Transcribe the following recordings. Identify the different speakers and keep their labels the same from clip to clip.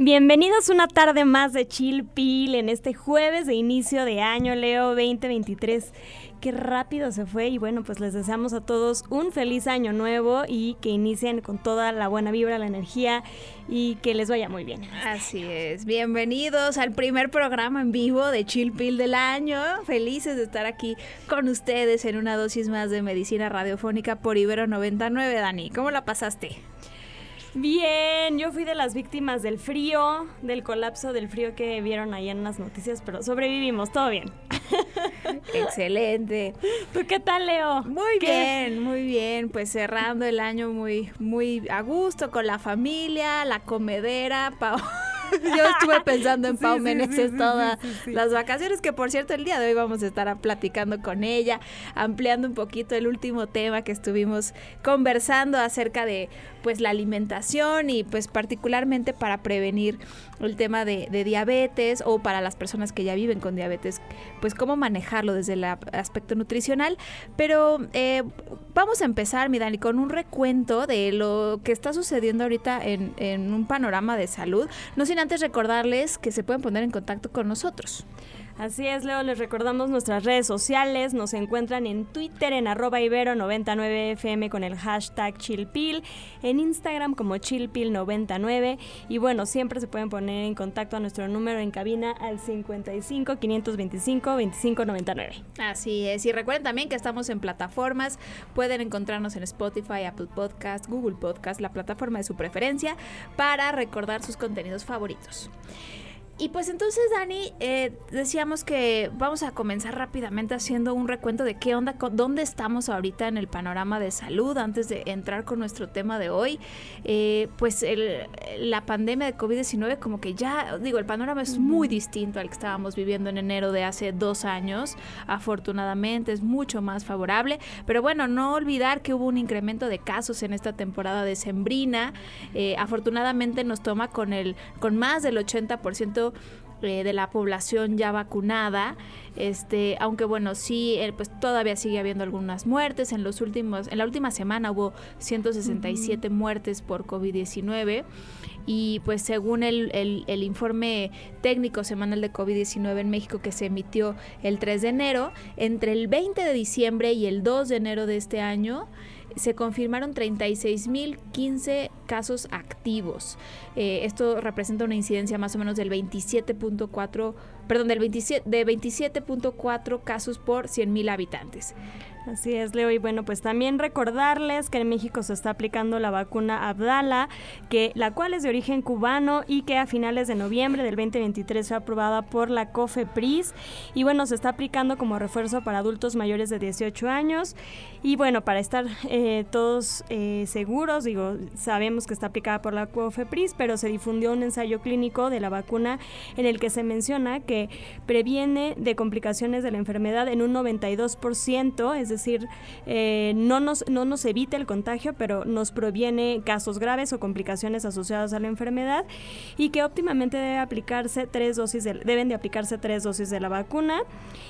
Speaker 1: Bienvenidos una tarde más de Chill Pill en este jueves de inicio de año, Leo 2023 qué rápido se fue y bueno, pues les deseamos a todos un feliz año nuevo y que inicien con toda la buena vibra, la energía y que les vaya muy bien.
Speaker 2: Así es, bienvenidos al primer programa en vivo de Chill Pill del año. Felices de estar aquí con ustedes en una dosis más de medicina radiofónica por Ibero 99. Dani, ¿cómo la pasaste?
Speaker 1: Bien, yo fui de las víctimas del frío, del colapso del frío que vieron ahí en las noticias, pero sobrevivimos, todo bien.
Speaker 2: Excelente.
Speaker 1: ¿Tú qué tal, Leo?
Speaker 2: Muy bien, muy bien. Pues cerrando el año muy, muy a gusto con la familia, la comedera, Pau. Yo estuve pensando en Pau Meneses todas las vacaciones, que por cierto el día de hoy vamos a estar platicando con ella, ampliando un poquito el último tema que estuvimos conversando acerca de pues la alimentación y pues particularmente para prevenir el tema de, diabetes o para las personas que ya viven con diabetes, pues cómo manejarlo desde el aspecto nutricional. Pero eh, vamos a empezar, mi Dani, con un recuento de lo que está sucediendo ahorita en, en un panorama de salud. No sin antes recordarles que se pueden poner en contacto con nosotros.
Speaker 1: Así es, Leo, les recordamos nuestras redes sociales. Nos encuentran en Twitter en arroba ibero99fm con el hashtag chillpil, en Instagram como chillpil99 y bueno, siempre se pueden poner en contacto a nuestro número en cabina al 55 525 2599.
Speaker 2: Así es, y recuerden también que estamos en plataformas, pueden encontrarnos en Spotify, Apple Podcast, Google Podcast, la plataforma de su preferencia para recordar sus contenidos favoritos. Y pues entonces, Dani, eh, decíamos que vamos a comenzar rápidamente haciendo un recuento de qué onda, dónde estamos ahorita en el panorama de salud antes de entrar con nuestro tema de hoy. Eh, pues la pandemia de COVID-19 como que ya, digo, el panorama es muy distinto al que estábamos viviendo en enero de hace dos años. Afortunadamente es mucho más favorable. Pero bueno, no olvidar que hubo un incremento de casos en esta temporada de sembrina. Eh, afortunadamente nos toma con, el, con más del 80% eh, de la población ya vacunada, este, aunque bueno, sí, eh, pues todavía sigue habiendo algunas muertes. En los últimos, en la última semana hubo 167 muertes por COVID-19 y pues según el, el, informe técnico semanal de COVID-19 en México que se emitió el 3 de enero, entre el 20 de diciembre y el 2 de enero de este año, se confirmaron 36.015 casos activos. Eh, esto representa una incidencia más o menos del 27.4, perdón, del 27, de 27.4 casos por 100.000 habitantes.
Speaker 1: Así es, Leo. Y bueno, pues también recordarles que en México se está aplicando la vacuna Abdala, que, la cual es de origen cubano y que a finales de noviembre del 2023 fue aprobada por la COFEPRIS. Y bueno, se está aplicando como refuerzo para adultos mayores de 18 años. Y bueno, para estar eh, todos eh, seguros, digo, sabemos que está aplicada por la COFEPRIS, pero se difundió un ensayo clínico de la vacuna en el que se menciona que previene de complicaciones de la enfermedad en un 92%, es decir, eh, no, nos, no nos evita el contagio, pero nos proviene casos graves o complicaciones asociadas a la enfermedad y que óptimamente debe aplicarse tres dosis deben de aplicarse tres dosis de la vacuna.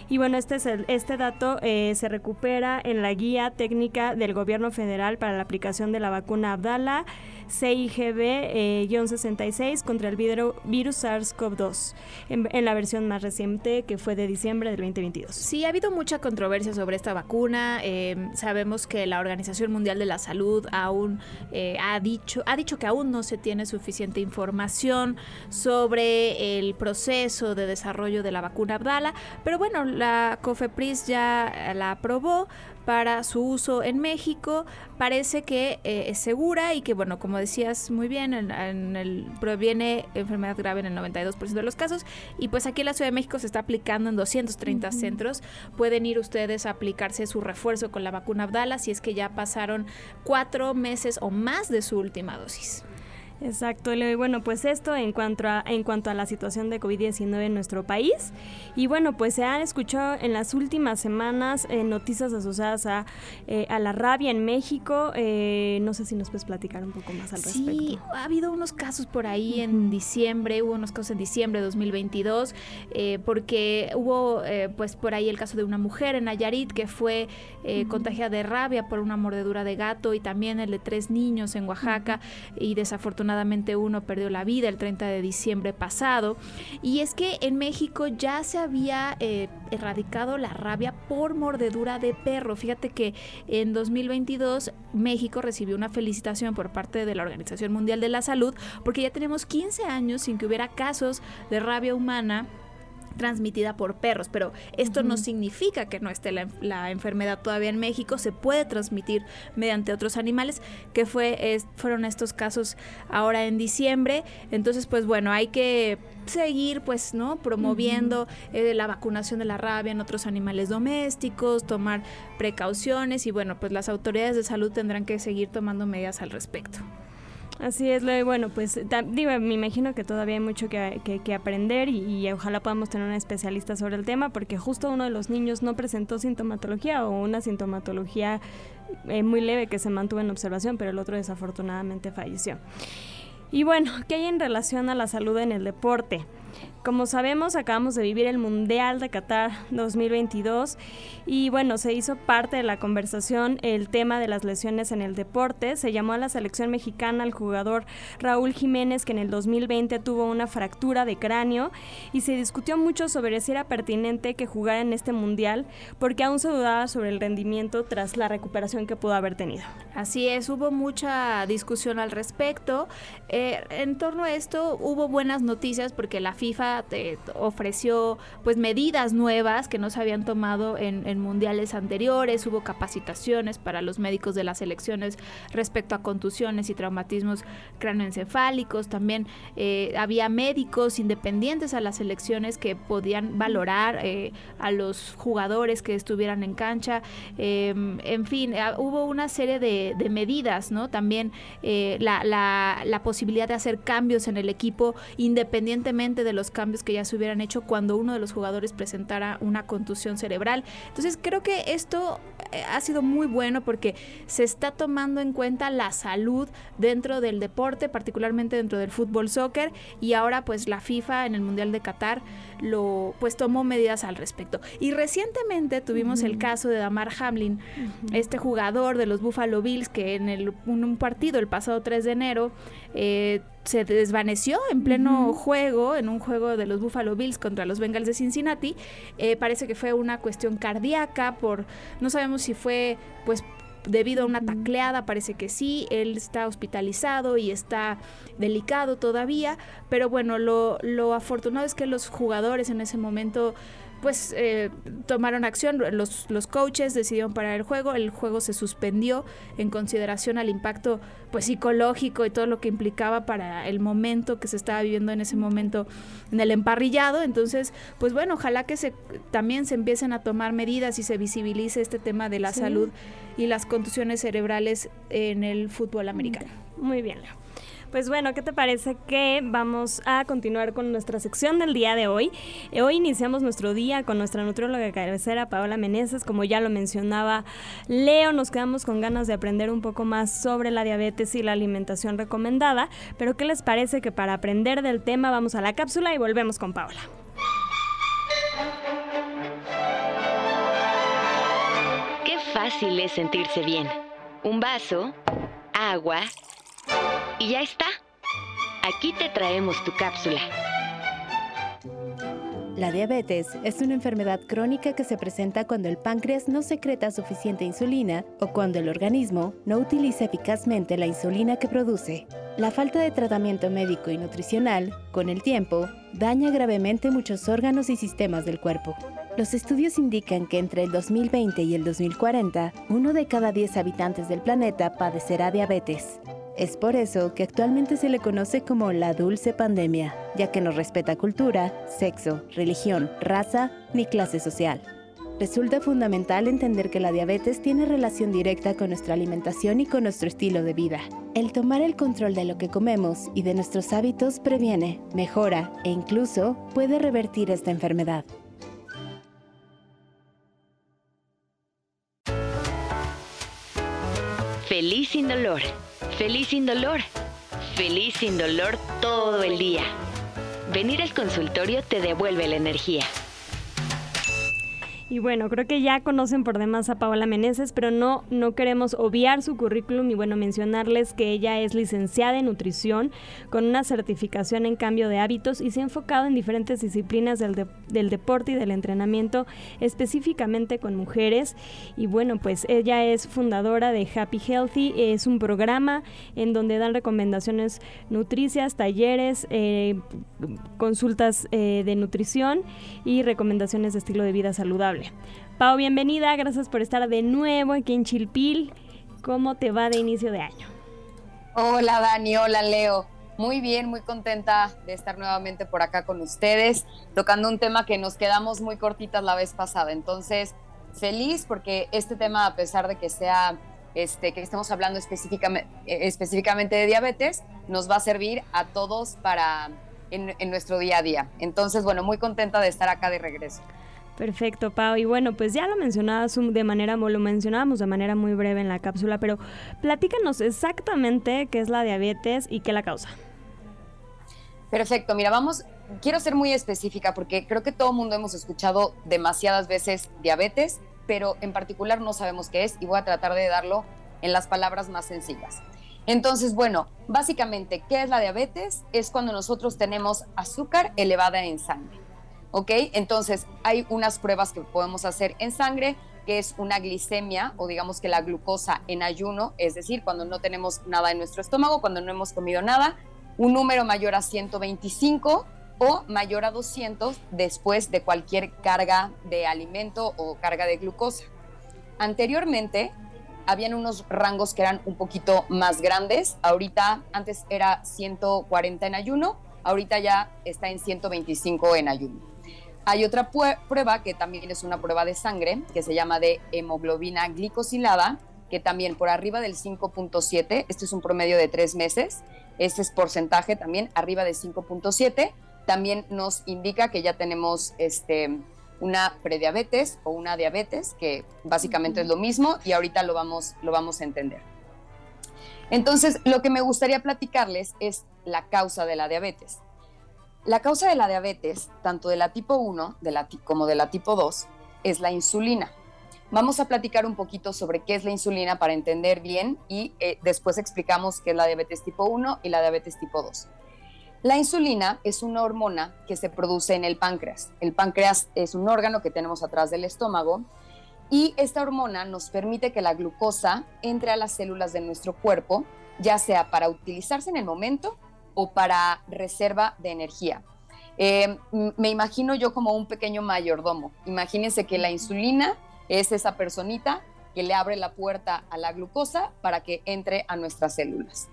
Speaker 1: Y bueno, este, es este dato se recupera en la guía técnica del gobierno federal para la aplicación de la vacuna Abdala CIGB-66 eh, contra el virus SARS-CoV-2 en, la versión más reciente que fue de diciembre del 2022.
Speaker 2: Sí, ha habido mucha controversia sobre esta vacuna. Em, sabemos que la Organización Mundial de la Salud aún eh, ha, dicho, ha dicho que aún no se tiene suficiente información sobre el proceso de desarrollo de la vacuna Abdala, pero bueno, la COFEPRIS ya la aprobó para su uso en México. Parece que eh, es segura y que, bueno, como decías muy bien, en, el, proviene enfermedad grave en el 92% de los casos. Y pues aquí en la Ciudad de México se está aplicando en 230 centros. Pueden ir ustedes a aplicarse su refuerzo con la vacuna Abdala si es que ya pasaron cuatro meses o más de su última dosis.
Speaker 1: Exacto, y bueno, pues esto en cuanto a, en cuanto a la situación de COVID-19 en nuestro país. Y bueno, pues se han escuchado en las últimas semanas eh, noticias asociadas a, eh, a, la rabia en México. Eh, no sé si nos puedes platicar un poco más al respecto.
Speaker 2: Sí, ha habido unos casos por ahí en diciembre, hubo unos casos en diciembre de 2022, porque hubo pues por ahí el caso de una mujer en Nayarit que fue contagiada de rabia por una mordedura de gato y también el de tres niños en Oaxaca y desafortunadamente afortunadamente uno perdió la vida el 30 de diciembre pasado. Y es que en México ya se había eh, erradicado la rabia por mordedura de perro. Fíjate que en 2022 México recibió una felicitación por parte de la Organización Mundial de la Salud porque ya tenemos 15 años sin que hubiera casos de rabia humana transmitida por perros, pero esto no significa que no esté la, enfermedad todavía en México, se puede transmitir mediante otros animales, que fue, fueron estos casos ahora en diciembre, entonces pues bueno, hay que seguir pues no promoviendo eh, la vacunación de la rabia en otros animales domésticos tomar precauciones y bueno pues las autoridades de salud tendrán que seguir tomando medidas al respecto
Speaker 1: Así es, bueno, pues digo, me imagino que todavía hay mucho que, que, aprender y, ojalá podamos tener un especialista sobre el tema porque justo uno de los niños no presentó sintomatología o una sintomatología eh, muy leve que se mantuvo en observación, pero el otro desafortunadamente falleció. Y bueno, ¿qué hay en relación a la salud en el deporte? Como sabemos, acabamos de vivir el Mundial de Qatar 2022 y bueno, se hizo parte de la conversación el tema de las lesiones en el deporte. Se llamó a la selección mexicana al jugador Raúl Jiménez que en el 2020 tuvo una fractura de cráneo y se discutió mucho sobre si era pertinente que jugara en este Mundial porque aún se dudaba sobre el rendimiento tras la recuperación que pudo haber tenido.
Speaker 2: Así es, hubo mucha discusión al respecto. Eh, en torno a esto hubo buenas noticias porque la FIFA ofreció pues medidas nuevas que no se habían tomado en, mundiales anteriores, hubo capacitaciones para los médicos de las selecciones respecto a contusiones y traumatismos cráneoencefálicos, también eh, había médicos independientes a las selecciones que podían valorar eh, a los jugadores que estuvieran en cancha, em, en fin, ah, hubo una serie de, medidas, ¿no? También eh, la, la posibilidad de hacer cambios en el equipo independientemente de los cambios que ya se hubieran hecho cuando uno de los jugadores presentara una contusión cerebral. Entonces creo que esto eh, ha sido muy bueno porque se está tomando en cuenta la salud dentro del deporte, particularmente dentro del fútbol soccer y ahora pues la FIFA en el Mundial de Qatar lo pues tomó medidas al respecto. Y recientemente tuvimos el caso de Damar Hamlin, este jugador de los Buffalo Bills que en, el, un partido el pasado 3 de enero eh, se desvaneció en pleno juego, en un juego de los Buffalo Bills contra los Bengals de Cincinnati. Eh, parece que fue una cuestión cardíaca, por no sabemos si fue pues debido a una tacleada, parece que sí, él está hospitalizado y está delicado todavía, pero bueno, lo, lo afortunado es que los jugadores en ese momento pues eh, tomaron acción, los, los coaches decidieron parar el juego, el juego se suspendió en consideración al impacto pues psicológico y todo lo que implicaba para el momento que se estaba viviendo en ese momento en el emparrillado, entonces pues bueno, ojalá que se también se empiecen a tomar medidas y se visibilice este tema de la salud y las contusiones cerebrales en el fútbol americano.
Speaker 1: Muy bien. Pues bueno, ¿qué te parece que vamos a continuar con nuestra sección del día de hoy? Eh, hoy iniciamos nuestro día con nuestra nutrióloga cabecera, Paola Meneses. Como ya lo mencionaba Leo, nos quedamos con ganas de aprender un poco más sobre la diabetes y la alimentación recomendada. Pero ¿qué les parece que para aprender del tema vamos a la cápsula y volvemos con Paola?
Speaker 3: Qué fácil es sentirse bien. Un vaso, agua y ya está. Aquí te traemos tu cápsula.
Speaker 4: La diabetes es una enfermedad crónica que se presenta cuando el páncreas no secreta suficiente insulina o cuando el organismo no utiliza eficazmente la insulina que produce. La falta de tratamiento médico y nutricional, con el tiempo, daña gravemente muchos órganos y sistemas del cuerpo. Los estudios indican que entre el 2020 y el 2040, uno de cada 10 habitantes del planeta padecerá diabetes. Es por eso que actualmente se le conoce como la dulce pandemia, ya que no respeta cultura, sexo, religión, raza ni clase social. Resulta fundamental entender que la diabetes tiene relación directa con nuestra alimentación y con nuestro estilo de vida. El tomar el control de lo que comemos y de nuestros hábitos previene, mejora e incluso puede revertir esta enfermedad.
Speaker 3: Feliz sin dolor. Feliz sin dolor. Feliz sin dolor todo el día. Venir al consultorio te devuelve la energía.
Speaker 1: Y bueno, creo que ya conocen por demás a Paola Meneses, pero no, no queremos obviar su currículum y bueno, mencionarles que ella es licenciada en nutrición con una certificación en cambio de hábitos y se ha enfocado en diferentes disciplinas del, del deporte y del entrenamiento, específicamente con mujeres. Y bueno, pues ella es fundadora de Happy Healthy, es un programa en donde dan recomendaciones nutricias, talleres, eh, consultas eh, de nutrición y recomendaciones de estilo de vida saludable. Pau, bienvenida, gracias por estar de nuevo aquí en Chilpil. ¿Cómo te va de inicio de año?
Speaker 5: Hola Dani, hola Leo. Muy bien, muy contenta de estar nuevamente por acá con ustedes, tocando un tema que nos quedamos muy cortitas la vez pasada. Entonces, feliz porque este tema, a pesar de que sea, este, que estemos hablando específicamente, específicamente de diabetes, nos va a servir a todos para en, en nuestro día a día. Entonces, bueno, muy contenta de estar acá de regreso.
Speaker 1: Perfecto, Pau. Y bueno, pues ya lo mencionabas de manera, lo mencionábamos de manera muy breve en la cápsula, pero platícanos exactamente qué es la diabetes y qué la causa.
Speaker 5: Perfecto, mira, vamos, quiero ser muy específica porque creo que todo el mundo hemos escuchado demasiadas veces diabetes, pero en particular no sabemos qué es y voy a tratar de darlo en las palabras más sencillas. Entonces, bueno, básicamente, ¿qué es la diabetes? Es cuando nosotros tenemos azúcar elevada en sangre. ¿Ok? Entonces, hay unas pruebas que podemos hacer en sangre, que es una glicemia o digamos que la glucosa en ayuno, es decir, cuando no tenemos nada en nuestro estómago, cuando no hemos comido nada, un número mayor a 125 o mayor a 200 después de cualquier carga de alimento o carga de glucosa. Anteriormente, habían unos rangos que eran un poquito más grandes. Ahorita, antes era 140 en ayuno, ahorita ya está en 125 en ayuno. Hay otra prueba que también es una prueba de sangre, que se llama de hemoglobina glicosilada, que también por arriba del 5.7, este es un promedio de tres meses, este es porcentaje también arriba de 5.7, también nos indica que ya tenemos este, una prediabetes o una diabetes, que básicamente es lo mismo y ahorita lo vamos, lo vamos a entender. Entonces, lo que me gustaría platicarles es la causa de la diabetes. La causa de la diabetes, tanto de la tipo 1 como de la tipo 2, es la insulina. Vamos a platicar un poquito sobre qué es la insulina para entender bien y eh, después explicamos qué es la diabetes tipo 1 y la diabetes tipo 2. La insulina es una hormona que se produce en el páncreas. El páncreas es un órgano que tenemos atrás del estómago y esta hormona nos permite que la glucosa entre a las células de nuestro cuerpo, ya sea para utilizarse en el momento o para reserva de energía. Eh, me imagino yo como un pequeño mayordomo. Imagínense que la insulina es esa personita que le abre la puerta a la glucosa para que entre a nuestras células.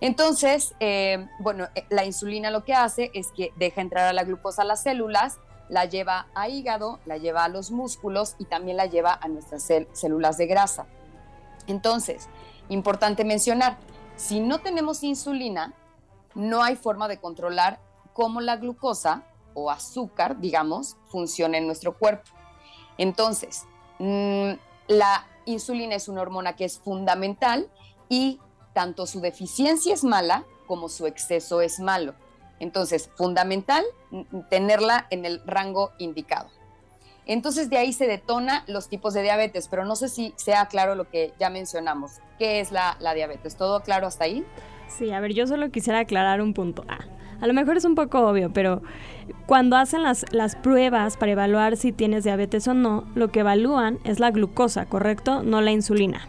Speaker 5: Entonces, eh, bueno, eh, la insulina lo que hace es que deja entrar a la glucosa a las células, la lleva a hígado, la lleva a los músculos y también la lleva a nuestras células de grasa. Entonces, importante mencionar, si no tenemos insulina, no hay forma de controlar cómo la glucosa o azúcar, digamos, funciona en nuestro cuerpo. Entonces, mm, la insulina es una hormona que es fundamental y tanto su deficiencia es mala como su exceso es malo. Entonces, fundamental tenerla en el rango indicado. Entonces, de ahí se detona los tipos de diabetes, pero no sé si sea claro lo que ya mencionamos. ¿Qué es la, la diabetes? ¿Todo claro hasta ahí?
Speaker 1: Sí, a ver, yo solo quisiera aclarar un punto. Ah, a lo mejor es un poco obvio, pero cuando hacen las, las pruebas para evaluar si tienes diabetes o no, lo que evalúan es la glucosa, ¿correcto? No la insulina.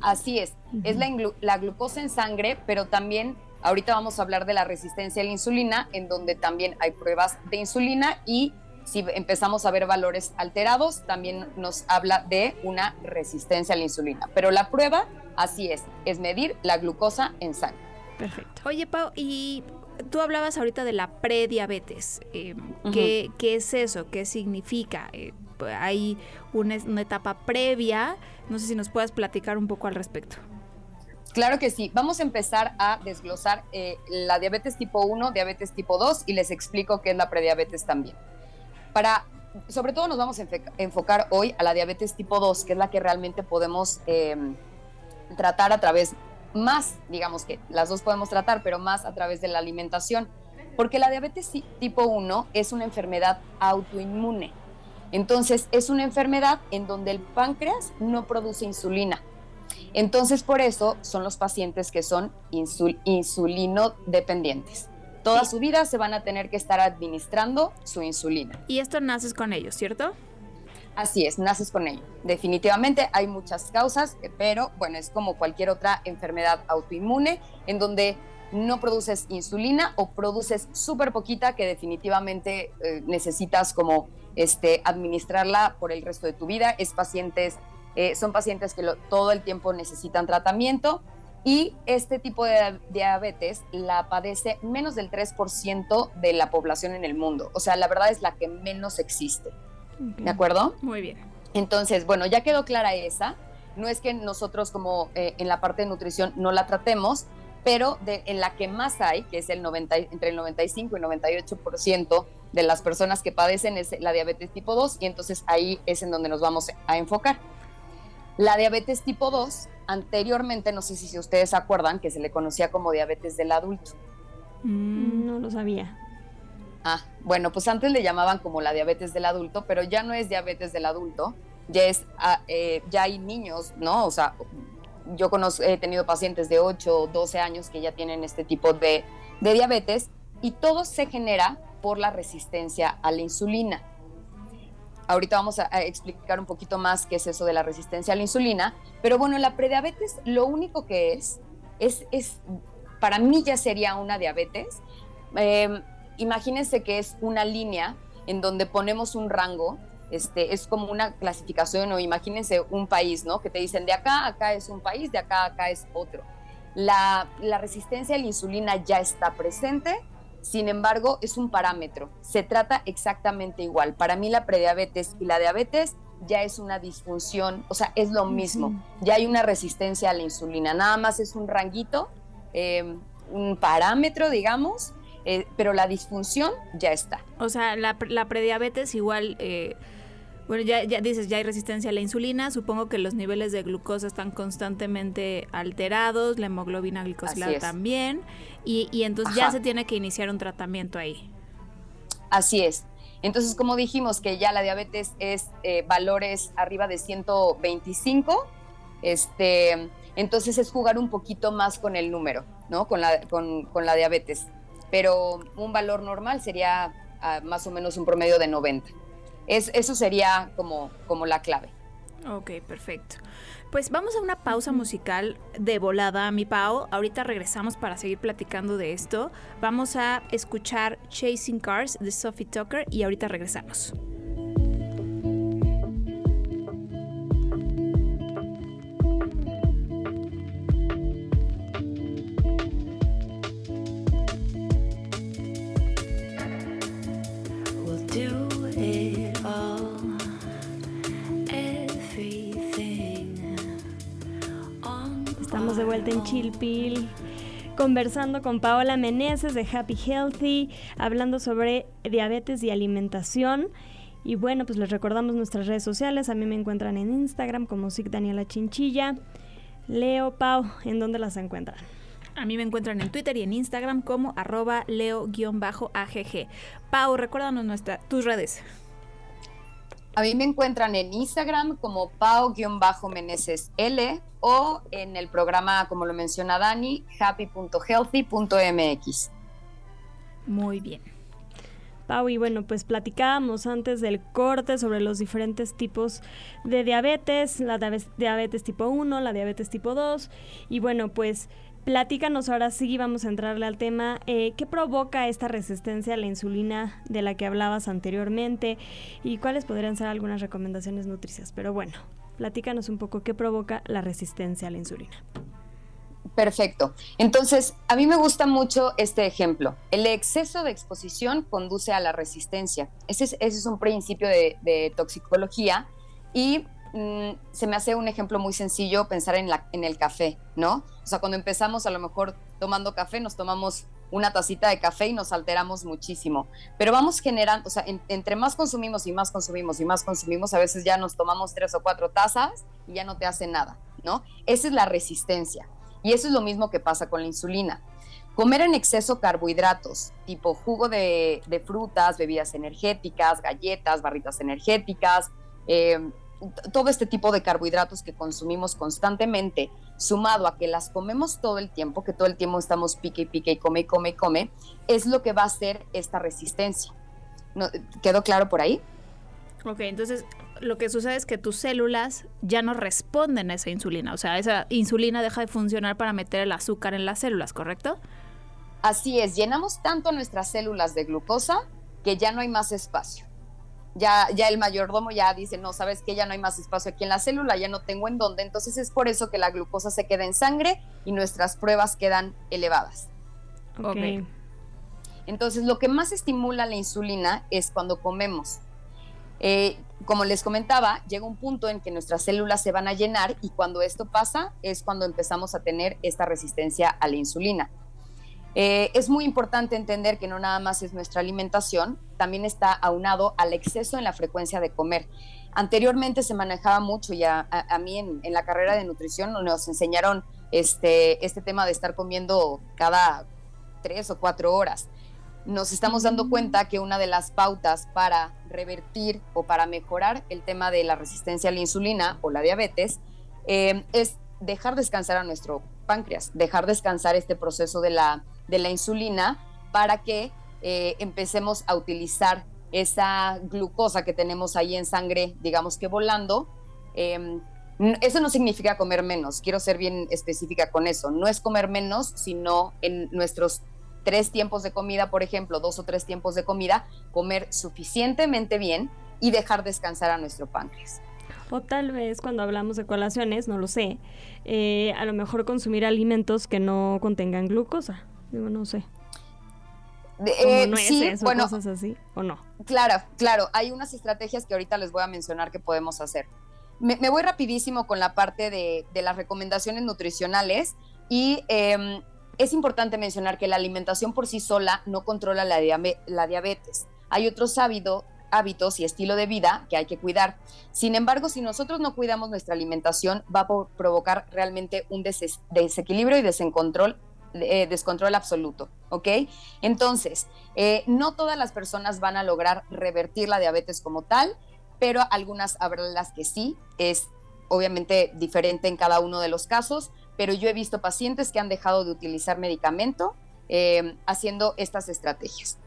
Speaker 5: Así es, es la, la glucosa en sangre, pero también ahorita vamos a hablar de la resistencia a la insulina, en donde también hay pruebas de insulina y si empezamos a ver valores alterados, también nos habla de una resistencia a la insulina. Pero la prueba, así es, es medir la glucosa en sangre.
Speaker 1: Perfecto.
Speaker 2: Oye, Pau, y tú hablabas ahorita de la prediabetes. Eh, ¿qué, ¿qué, es eso? ¿Qué significa? Eh, hay una, una, etapa previa. No sé si nos puedas platicar un poco al respecto.
Speaker 5: Claro que sí. Vamos a empezar a desglosar eh, la diabetes tipo 1, diabetes tipo 2 y les explico qué es la prediabetes también. Para, sobre todo nos vamos a enfocar hoy a la diabetes tipo 2, que es la que realmente podemos eh, tratar a través más, digamos que las dos podemos tratar, pero más a través de la alimentación, porque la diabetes tipo 1 es una enfermedad autoinmune. Entonces, es una enfermedad en donde el páncreas no produce insulina entonces, por eso son los pacientes que son insulino dependientes. Toda su vida se van a tener que estar administrando su insulina.
Speaker 2: Y esto naces con ellos, ¿cierto?
Speaker 5: Así es, naces con ello. Definitivamente hay muchas causas, pero bueno, es como cualquier otra enfermedad autoinmune en donde no produces insulina o produces súper poquita que definitivamente eh, necesitas como este, administrarla por el resto de tu vida. Es pacientes eh, son pacientes que todo el tiempo necesitan tratamiento y este tipo de diabetes la padece menos del 3% de la población en el mundo. O sea, la verdad es la que menos existe. ¿De acuerdo?
Speaker 2: Muy bien.
Speaker 5: Entonces, bueno, ya quedó clara esa. No es que nosotros como eh, en la parte de nutrición no la tratemos, pero en la que más hay, que es el 90, entre el 95 y 98% de las personas que padecen es la diabetes tipo 2 y entonces ahí es en donde nos vamos a enfocar. La diabetes tipo 2, anteriormente, no sé si ustedes se acuerdan, que se le conocía como diabetes del adulto.
Speaker 1: Mm, no lo sabía.
Speaker 5: Ah, bueno, pues antes le llamaban como la diabetes del adulto, pero ya no es diabetes del adulto, ya es, ah, eh, ya hay niños, ¿no? O sea, yo conozco, he tenido pacientes de 8 o 12 años que ya tienen este tipo de, de diabetes y todo se genera por la resistencia a la insulina. Ahorita vamos a, explicar un poquito más qué es eso de la resistencia a la insulina, pero bueno, la prediabetes lo único que es, es, es para mí ya sería una diabetes. Em, imagínense que es una línea en donde ponemos un rango, este, es como una clasificación o imagínense un país, ¿no? Que te dicen de acá, acá es un país, de acá, acá es otro. La, la resistencia a la insulina ya está presente, sin embargo, es un parámetro. Se trata exactamente igual. Para mí la prediabetes y la diabetes ya es una disfunción, o sea, es lo mismo. Ya hay una resistencia a la insulina. Nada más es un ranguito, em, un parámetro, digamos, eh, pero la disfunción ya está.
Speaker 2: O sea, la, la prediabetes igual... Eh bueno, ya, ya dices, ya hay resistencia a la insulina, supongo que los niveles de glucosa están constantemente alterados, la hemoglobina glicosilada también, y, y entonces ya se tiene que iniciar un tratamiento ahí.
Speaker 5: Así es. Entonces, como dijimos que ya la diabetes es eh, valores arriba de 125, este, entonces es jugar un poquito más con el número, ¿no? Con la, con, con la diabetes. Pero un valor normal sería ah, más o menos un promedio de 90 eso sería como, como la clave.
Speaker 2: Ok, perfecto. Pues vamos a una pausa musical de volada, mi Pau. Ahorita regresamos para seguir platicando de esto. Vamos a escuchar Chasing Cars de Sophie Tucker y ahorita regresamos.
Speaker 1: De vuelta en Chilpil, conversando con Paola Meneses de Happy Healthy, hablando sobre diabetes y alimentación. Y bueno, pues les recordamos nuestras redes sociales. A mí me encuentran en Instagram como SIC Daniela Chinchilla. Leo, Pau, ¿en dónde las encuentran?
Speaker 2: A mí me encuentran en Twitter y en Instagram como arroba leo-agg. Pau, recuérdanos nuestra, tus redes.
Speaker 5: A mí me encuentran en Instagram como pau-meneses L o en el programa, como lo menciona Dani, happy.healthy.mx.
Speaker 2: Muy bien.
Speaker 1: Pau, y bueno, pues platicábamos antes del corte sobre los diferentes tipos de diabetes, la diabetes tipo 1, la diabetes tipo 2, y bueno, pues Platícanos ahora sí, vamos a entrarle al tema, eh, ¿qué provoca esta resistencia a la insulina de la que hablabas anteriormente y cuáles podrían ser algunas recomendaciones nutricias? Pero bueno, platícanos un poco qué provoca la resistencia a la insulina.
Speaker 5: Perfecto. Entonces, a mí me gusta mucho este ejemplo. El exceso de exposición conduce a la resistencia. Ese es, ese es un principio de, toxicología y mm, se me hace un ejemplo muy sencillo pensar en, la, el café, ¿no? O sea, cuando empezamos a lo mejor tomando café, nos tomamos una tacita de café y nos alteramos muchísimo. Pero vamos generando, o sea, entre más consumimos y más consumimos y más consumimos, a veces ya nos tomamos tres o cuatro tazas y ya no te hace nada, ¿no? Esa es la resistencia. Y eso es lo mismo que pasa con la insulina. Comer en exceso carbohidratos, tipo jugo de, frutas, bebidas energéticas, galletas, barritas energéticas, eh, todo este tipo de carbohidratos que consumimos constantemente, sumado a que las comemos todo el tiempo, que todo el tiempo estamos pique y pique y come y come y come, es lo que va a hacer esta resistencia. ¿Quedó claro por ahí?
Speaker 2: Ok, entonces lo que sucede es que tus células ya no responden a esa insulina. O sea, esa insulina deja de funcionar para meter el azúcar en las células, ¿correcto?
Speaker 5: Así es, llenamos tanto nuestras células de glucosa que ya no hay más espacio. Ya, ya el mayordomo ya dice, no, sabes que ya no hay más espacio aquí en la célula, ya no tengo en dónde. Entonces es por eso que la glucosa se queda en sangre y nuestras pruebas quedan elevadas.
Speaker 1: Ok.
Speaker 5: Entonces lo que más estimula la insulina es cuando comemos. Eh, como les comentaba, llega un punto en que nuestras células se van a llenar y cuando esto pasa es cuando empezamos a tener esta resistencia a la insulina. Eh, es muy importante entender que no nada más es nuestra alimentación, también está aunado al exceso en la frecuencia de comer. Anteriormente se manejaba mucho y a, mí en, la carrera de nutrición nos enseñaron este, este tema de estar comiendo cada tres o cuatro horas nos estamos dando cuenta que una de las pautas para revertir o para mejorar el tema de la resistencia a la insulina o la diabetes eh, es dejar descansar a nuestro páncreas, dejar descansar este proceso de la, de la insulina para que eh, empecemos a utilizar esa glucosa que tenemos ahí en sangre, digamos que volando. Em, eso no significa comer menos, quiero ser bien específica con eso. No es comer menos, sino en nuestros tres tiempos de comida, por ejemplo, dos o tres tiempos de comida, comer suficientemente bien y dejar descansar a nuestro páncreas.
Speaker 1: O tal vez cuando hablamos de colaciones, no lo sé, eh, a lo mejor consumir alimentos que no contengan glucosa. Digo, no sé.
Speaker 5: Eh, sí, bueno,
Speaker 1: cosas así, ¿o no?
Speaker 5: Claro, claro. Hay unas estrategias que ahorita les voy a mencionar que podemos hacer. Me, voy rapidísimo con la parte de, las recomendaciones nutricionales y em, es importante mencionar que la alimentación por sí sola no controla la, diabetes. Hay otros hábitos y estilo de vida que hay que cuidar. Sin embargo, si nosotros no cuidamos nuestra alimentación, va a provocar realmente un desequilibrio y eh, descontrol absoluto, ¿ok? Entonces, eh, no todas las personas van a lograr revertir la diabetes como tal, pero algunas habrá las que sí, es obviamente diferente en cada uno de los casos, pero yo he visto pacientes que han dejado de utilizar medicamento eh, haciendo estas estrategias.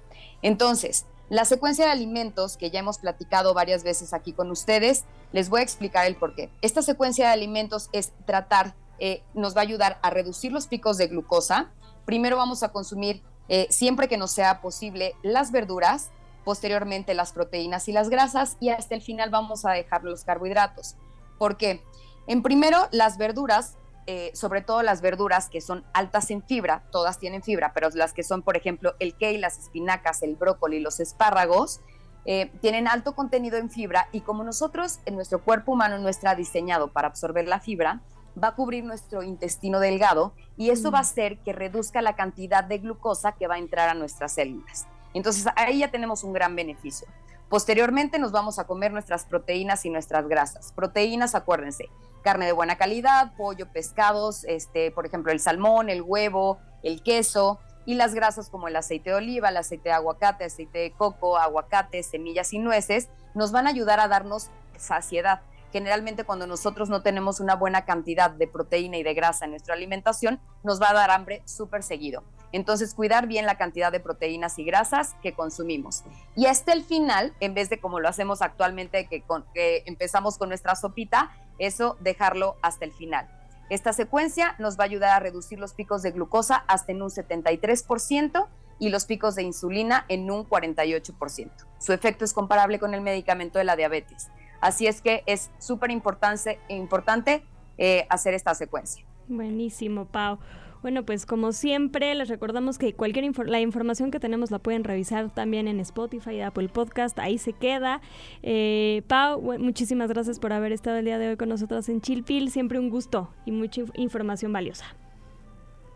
Speaker 5: Entonces, la secuencia de alimentos que ya hemos platicado varias veces aquí con ustedes, les voy a explicar el por qué. Esta secuencia de alimentos es tratar, eh, nos va a ayudar a reducir los picos de glucosa. Primero vamos a consumir, eh, siempre que nos sea posible, las verduras, posteriormente las proteínas y las grasas y hasta el final vamos a dejar los carbohidratos. ¿Por qué? En primero, las verduras eh, sobre todo las verduras que son altas en fibra, todas tienen fibra, pero las que son, por ejemplo, el kale, las espinacas, el brócoli, los espárragos, eh, tienen alto contenido en fibra y como nosotros, en nuestro cuerpo humano no está diseñado para absorber la fibra, va a cubrir nuestro intestino delgado y eso va a mm. hacer que reduzca la cantidad de glucosa que va a entrar a nuestras células. Entonces ahí ya tenemos un gran beneficio. Posteriormente nos vamos a comer nuestras proteínas y nuestras grasas. Proteínas, acuérdense, carne de buena calidad, pollo, pescados, este, por ejemplo, el salmón, el huevo, el queso y las grasas como el aceite de oliva, el aceite de aguacate, aceite de coco, aguacate, semillas y nueces, nos van a ayudar a darnos saciedad. Generalmente cuando nosotros no tenemos una buena cantidad de proteína y de grasa en nuestra alimentación, nos va a dar hambre súper seguido. Entonces, cuidar bien la cantidad de proteínas y grasas que consumimos. Y hasta el final, en vez de como lo hacemos actualmente, que, empezamos con nuestra sopita, eso dejarlo hasta el final. Esta secuencia nos va a ayudar a reducir los picos de glucosa hasta en un 73% y los picos de insulina en un 48%. Su efecto es comparable con el medicamento de la diabetes. Así es que es súper importante, importante eh, hacer esta secuencia.
Speaker 1: Buenísimo, Pau. Bueno, pues como siempre, les recordamos que cualquier la información que tenemos la pueden revisar también en Spotify, Apple Podcast, ahí se queda. Eh, Pau, muchísimas gracias por haber estado el día de hoy con nosotros en Chilpil, siempre un gusto y mucha información valiosa.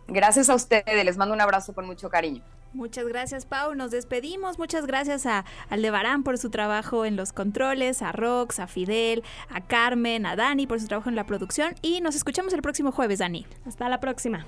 Speaker 5: Gracias a ustedes, les mando un abrazo con mucho cariño.
Speaker 2: Muchas gracias, Pau. Nos despedimos. Muchas gracias a Aldebarán por su trabajo en los controles, a Rox, a Fidel, a Carmen, a Dani por su trabajo en la producción. Y nos escuchamos el próximo jueves, Dani.
Speaker 1: Hasta la próxima.